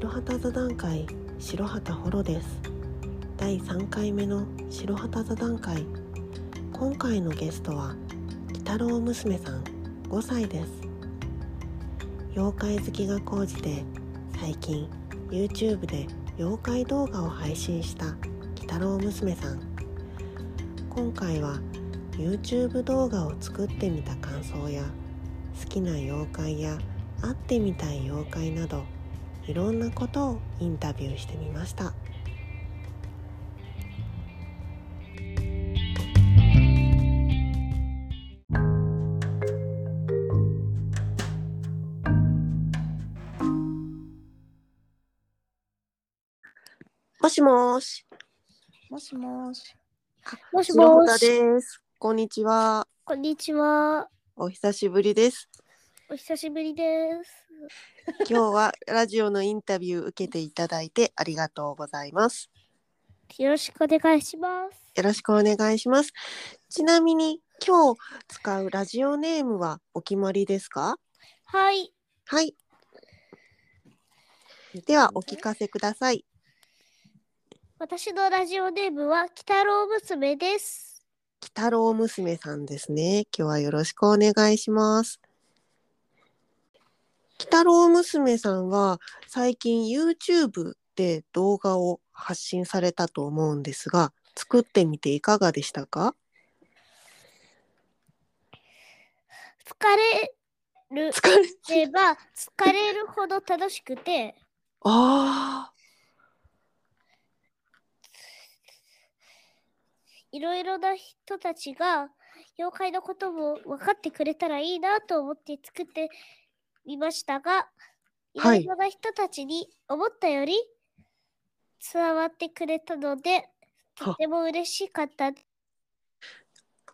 白旗座談会白旗ホロです。第3回目の白旗座談会。今回のゲストは鬼太郎娘さん5歳です。妖怪好きが高じて最近 YouTube で妖怪動画を配信した鬼太郎娘さん。今回は YouTube 動画を作ってみた感想や好きな妖怪や会ってみたい妖怪などいろんなことをインタビューしてみましたもしもしもしもし。もしもし、ですこんにちはこんにちは。お久しぶりですお久しぶりです。今日はラジオのインタビュー受けていただいてありがとうございますよろしくお願いします。よろしくお願いします。ちなみに今日使うラジオネームはお決まりですか？はい。はい。ではお聞かせください。私のラジオネームは、鬼太郎娘です。鬼太郎娘さんですね。今日はよろしくお願いします。鬼太郎娘さんは最近 YouTube で動画を発信されたと思うんですが、作ってみていかがでしたか？疲れる。疲れれば、疲れるほど楽しくて、あいろいろな人たちが、妖怪のことも分かってくれたらいいなと思って作ってみましたが、いろはい。いろな人たちに思ったより伝わってくれたので、とても嬉しかった。鬼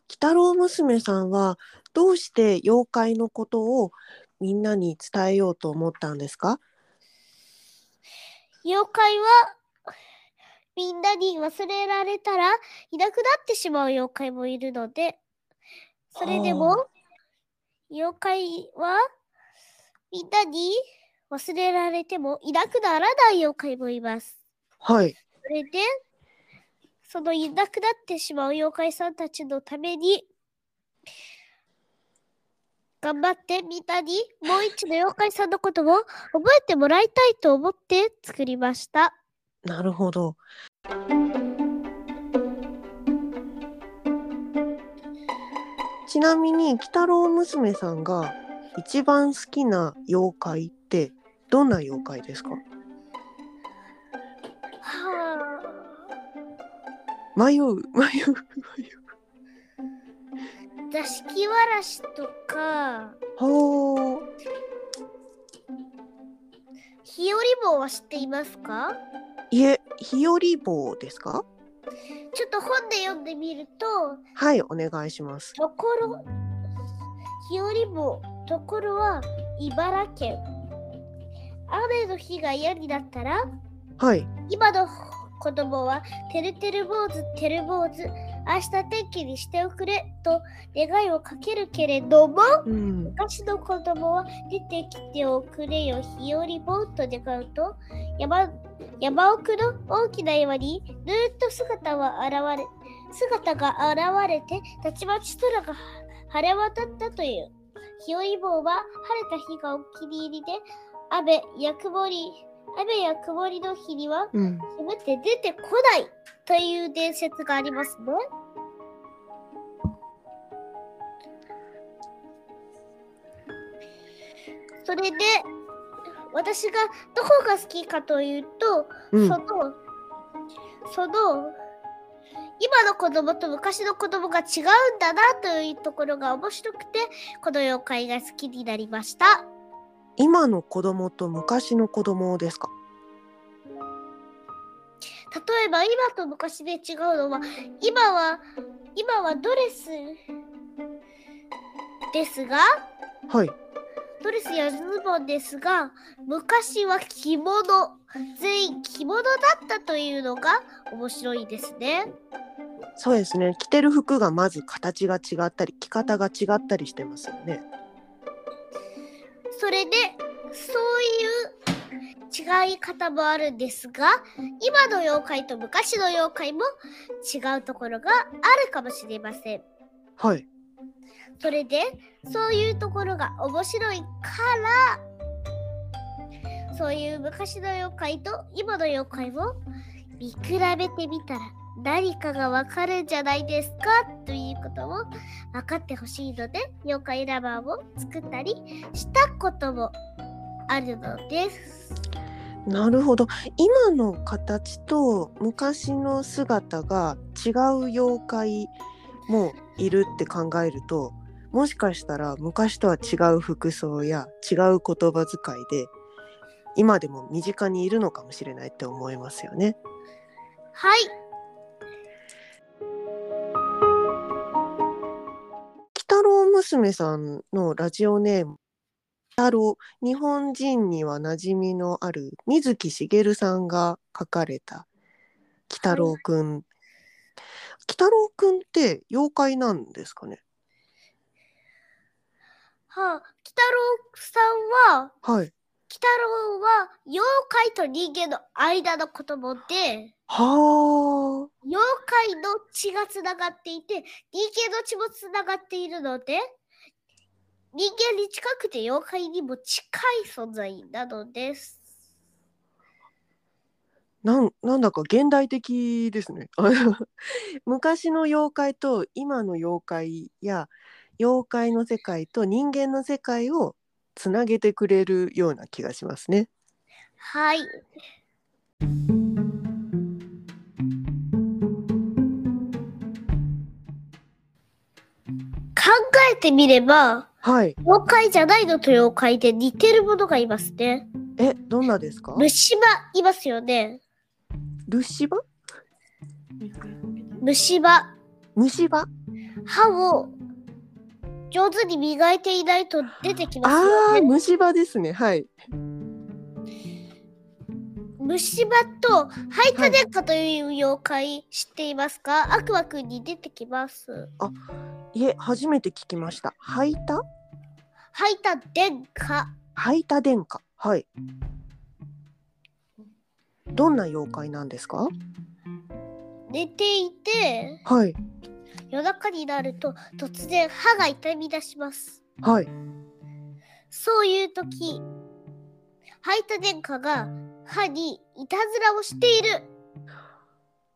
太郎娘さんはどうして妖怪のことをみんなに伝えようと思ったんですか？妖怪はみんなに忘れられたらいなくなってしまう妖怪もいるのでそれではも妖怪はみんなに忘れられてもいなくならない妖怪もいます。はい。それでそのいなくなってしまう妖怪さんたちのために頑張ってみんなにもう一度妖怪さんのことを覚えてもらいたいと思って作りました。なるほど。ちなみに鬼太郎娘さんが一番好きな妖怪ってどんな妖怪ですか？は迷う迷う迷う。あ、座敷わらしとか、ほー日和棒は知っていますか？いえ日和棒ですか？ちょっと本で読んでみると、はいお願いします。ところ、日和棒、ところは茨城県。雨の日が嫌になったら、はい。今の子供はてるてる坊主てる坊主明日天気にしておくれと願いをかけるけれどもうん。昔の子供は出てきておくれよ。日和ぼんと願うと山山奥の大きな岩にぬーっと姿は現れ姿が現れてたちまち空が晴れ渡ったという日和坊は晴れた日がお気に入りで雨や曇り雨や曇りの日にはうん夢って出てこないという伝説がありますね。それで私がどこが好きかというと、うんそのその今の子供と昔の子供が違うんだなというところが面白くてこの妖怪が好きになりました。今の子供と昔の子供ですか？例えば今と昔で違うのは今は今はドレスですがはいドレスやズボンですが昔は着物全員着物だったというのが面白いですねそうですね着てる服がまず形が違ったり着方が違ったりしてますよねそれでそういう違い方もあるんですが、今の妖怪と昔の妖怪も違うところがあるかもしれません。はい。それで、そういうところが面白いから、そういう昔の妖怪と今の妖怪を見比べてみたら何かがわかるんじゃないですかということを分かってほしいので、妖怪ラバーを作ったりしたこともあるのです。なるほど。今の形と昔の姿が違う妖怪もいるって考えると、もしかしたら昔とは違う服装や違う言葉遣いで、今でも身近にいるのかもしれないって思いますよね。はい。北郎娘さんのラジオネーム太郎日本人には馴染みのある水木しげるさんが書かれた「鬼太郎くん」鬼太郎くんって妖怪なんですかね？はあ、鬼太郎さんは、はい。鬼太郎は妖怪と人間の間の子供で、は妖怪の血がつながっていて、人間の血もつながっているので、人間に近くて妖怪にも近い存在なのです。あなんなんだか現代的ですね。昔の妖怪と今の妖怪や妖怪の世界と人間の世界をつなげてくれるような気がしますね。はい。考えてみれば、はい。妖怪じゃないのと妖怪で似てるものがいますね。え、どんなですか？虫歯いますよね。ルシバ虫歯。虫歯？歯を上手に磨いていないと出てきますあよね。虫歯ですね。はい。虫歯とハイタデンカという妖怪知っていますか、悪魔くんに出てきます。いえ、初めて聞きました。ハイタ？ハイタデンカ。ハイタ殿下。はい。どんな妖怪なんですか？寝ていてはい。夜中になると突然歯が痛み出します。はい。そういう時、ハイタデンカが歯にいたずらをしている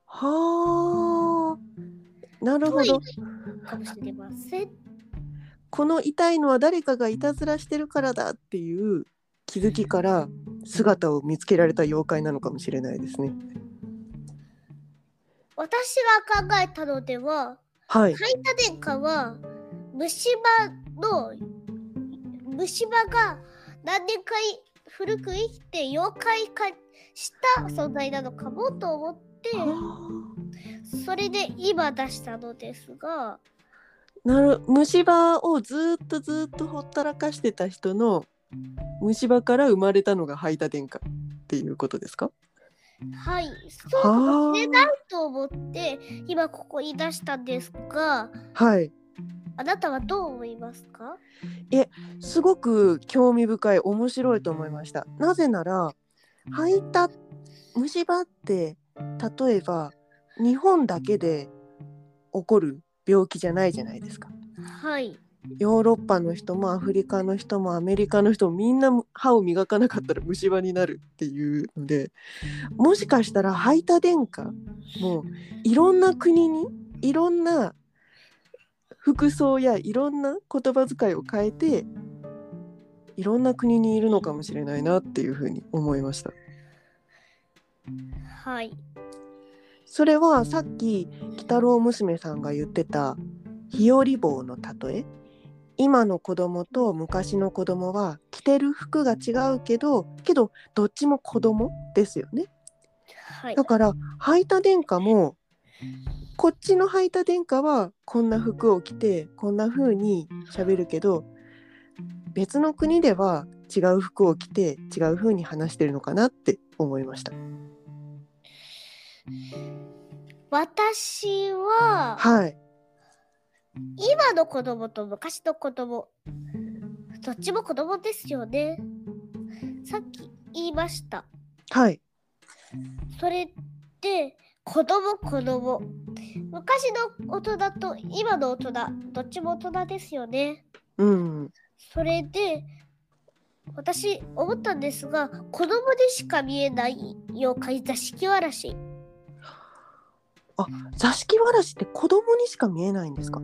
はあ。なるほど。かもしれません。この痛いのは誰かがいたずらしてるからだっていう気づきから姿を見つけられた妖怪なのかもしれないですね。私が考えたのでは、はい。ハイタデンカは虫歯の虫歯が何年かい古く生きて妖怪化した存在なのかもと思ってそれで今出したのですが。なる虫歯をずっとずっとほったらかしてた人の虫歯から生まれたのがハイタ殿下っていうことですか？はいそうかもしれなと思って今ここに出したんですがあはい。あなたはどう思いますか？すごく興味深い面白いと思いました。なぜならハイタ虫歯って例えば日本だけで起こる病気じゃないじゃないですか。はいヨーロッパの人もアフリカの人もアメリカの人もみんな歯を磨かなかったら虫歯になるっていうのでもしかしたらハイタ殿下もいろんな国にいろんな服装やいろんな言葉遣いを変えていろんな国にいるのかもしれないなっていうふうに思いました。はい。それはさっき鬼太郎娘さんが言ってた日和棒の例え？今の子供と昔の子供は着てる服が違うけどけどどっちも子供ですよね。はい。だから履いた殿下もこっちの履いた殿下はこんな服を着てこんな風に喋るけど別の国では違う服を着て違う風に話してるのかなって思いました。私ははい今の子供と昔の子供どっちも子供ですよねさっき言いました。はい。それで子供子供昔の大人と今の大人どっちも大人ですよね。うん。それで私思ったんですが子供でしか見えない妖怪座敷わらし座敷わらしって子供にしか見えないんですか？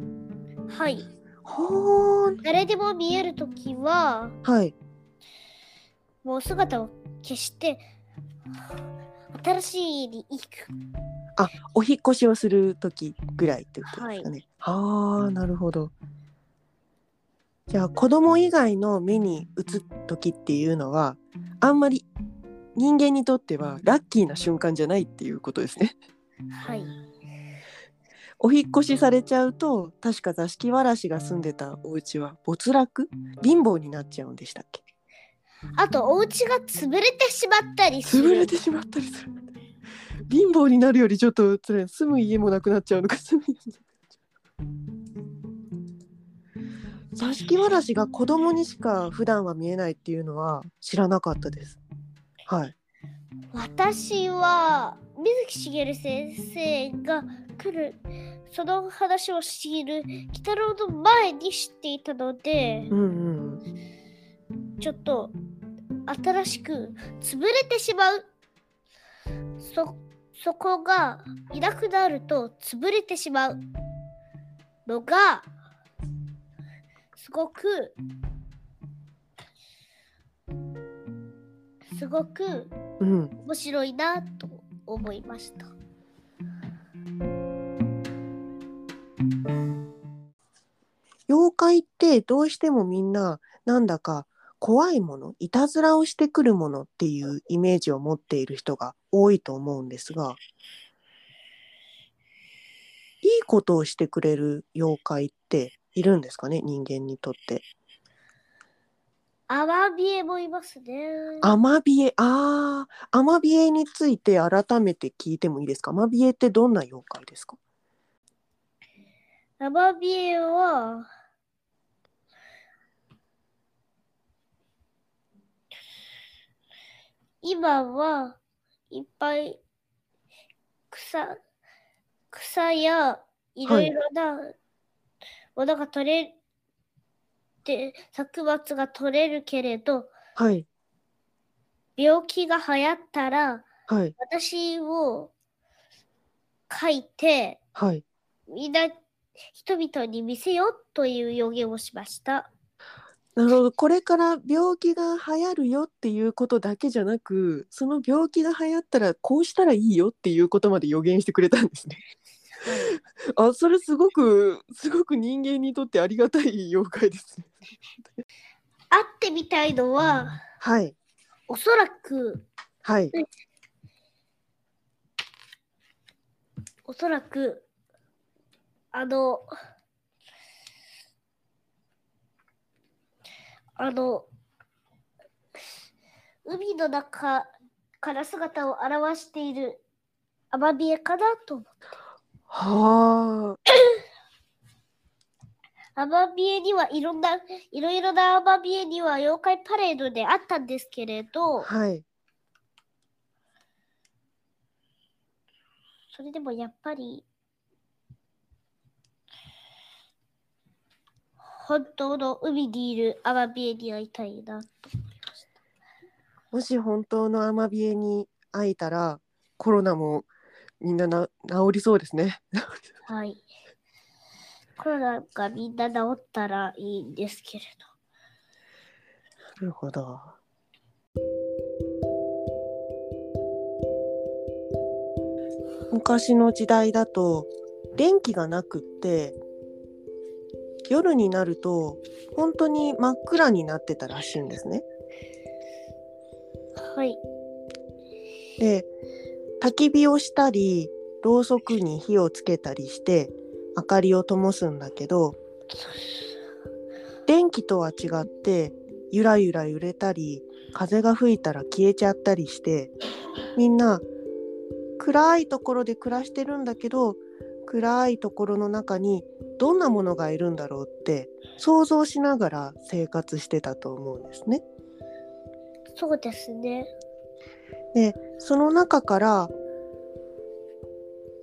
はいほーん。誰でも見えるときははい。もう姿を消して新しい家に行くお引っ越しをする時ぐらいってことですかね。はあ、なるほど。じゃあ子供以外の目に映った時っていうのはあんまり人間にとってはラッキーな瞬間じゃないっていうことですね。はいお引っ越しされちゃうと確か座敷わらしが住んでたお家は没落？貧乏になっちゃうんでしたっけ？あとお家が潰れてしまったりする潰れてしまったりする。貧乏になるよりちょっとそれ住む家もなくなっちゃうのか住む家もなくなっちゃう。座敷わらしが子供にしか普段は見えないっていうのは知らなかったです。はい。私は水木しげる先生が来るその話をしている鬼太郎の前に知っていたのでうんうん。ちょっと新しく潰れてしまうそそこがいなくなると潰れてしまうのがすごくすごくうん。面白いなと思いました。妖怪ってどうしてもみんななんだか怖いものいたずらをしてくるものっていうイメージを持っている人が多いと思うんですがいいことをしてくれる妖怪っているんですかね人間にとって。アマビエもいますね。アマビエ？あーアマビエについて改めて聞いてもいいですか？アマビエってどんな妖怪ですか？アマビエは、今はいっぱい草草やいろいろなものが取れて、作物が取れるけれどはい。病気が流行ったらはい。私を書いてはい。みんな人々に見せようという予言をしました。なるほど。これから病気が流行るよっていうことだけじゃなくその病気が流行ったらこうしたらいいよっていうことまで予言してくれたんですね。あそれすごくすごく人間にとってありがたい妖怪ですね。会ってみたいのははい。おそらくはい。おそらくあのあの海の中から姿を現しているアマビエかなと思うはあ。アマビエにはいろんないろいろなアマビエには妖怪パレードであったんですけれど。はい。それでもやっぱり本当の海にいるアマビエに会いたいなと思いました。もし本当のアマビエに会えたらコロナもみんなな治りそうですね。はい。コロナがみんな治ったらいいんですけれど。なるほど。昔の時代だと電気がなくって夜になると本当に真っ暗になってたらしいんですね。はい。で焚き火をしたりろうそくに火をつけたりして明かりを灯すんだけど電気とは違ってゆらゆら揺れたり風が吹いたら消えちゃったりしてみんな暗いところで暮らしてるんだけど暗いところの中にどんなものがいるんだろうって想像しながら生活してたと思うんですね。そうですね。でその中から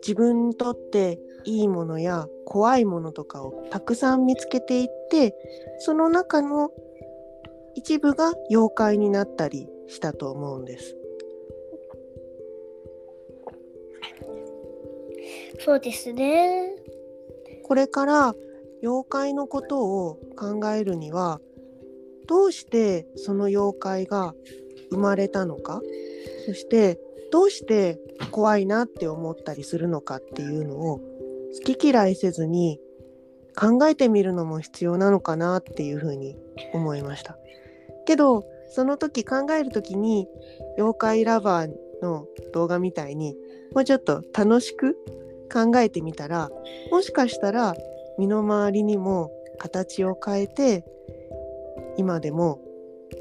自分にとっていいものや怖いものとかをたくさん見つけていってその中の一部が妖怪になったりしたと思うんです。そうですね。これから妖怪のことを考えるにはどうしてその妖怪が生まれたのかそしてどうして怖いなって思ったりするのかっていうのを好き嫌いせずに考えてみるのも必要なのかなっていうふうに思いました。けどその時考える時に妖怪ラバーの動画みたいにもうちょっと楽しく考えてみたらもしかしたら身の回りにも形を変えて今でも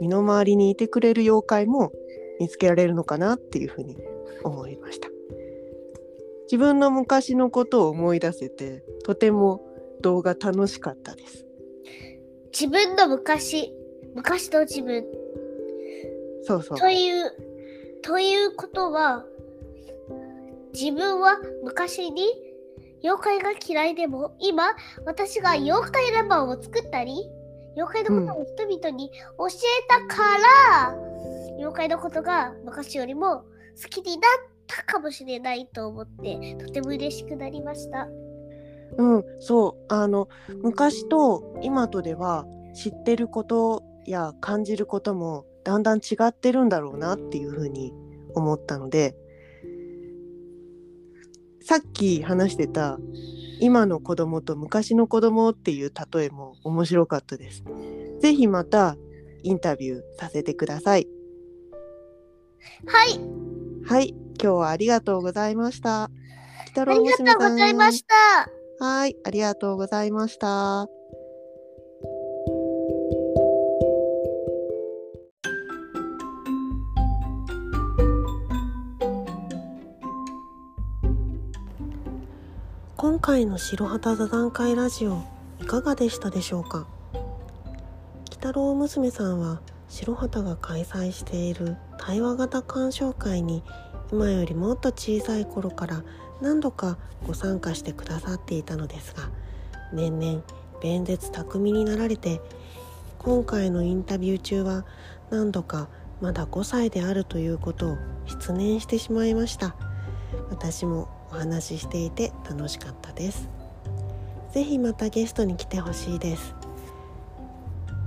身の回りにいてくれる妖怪も見つけられるのかなっていうふうに思いました。自分の昔のことを思い出せてとても動画楽しかったです。自分の昔、昔の自分。そうそう。という、ということは、自分は昔に妖怪が嫌いでも、今、私が妖怪ラバーを作ったり、妖怪のことを人々に教えたから、妖怪のことが昔よりも好きになったかもしれないと思って、とても嬉しくなりました。うん、そうあの昔と今とでは知ってることや感じることもだんだん違ってるんだろうなっていうふうに思ったのでさっき話してた今の子供と昔の子供っていう例えも面白かったです。ぜひまたインタビューさせてください。はい、はい、今日はありがとうございました。北ありがとうございました。はい、ありがとうございました。今回の白旗座談会ラジオいかがでしたでしょうか？鬼太郎娘さんは白旗が開催している対話型鑑賞会に今よりもっと小さい頃から何度かご参加してくださっていたのですが年々弁舌巧みになられて今回のインタビュー中は何度かまだ5歳であるということを失念してしまいました。私もお話ししていて楽しかったです。ぜひまたゲストに来てほしいです。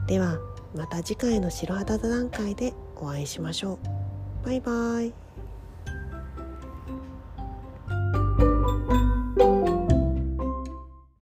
ではまた次回の白旗座談会でお会いしましょう。バイバイ。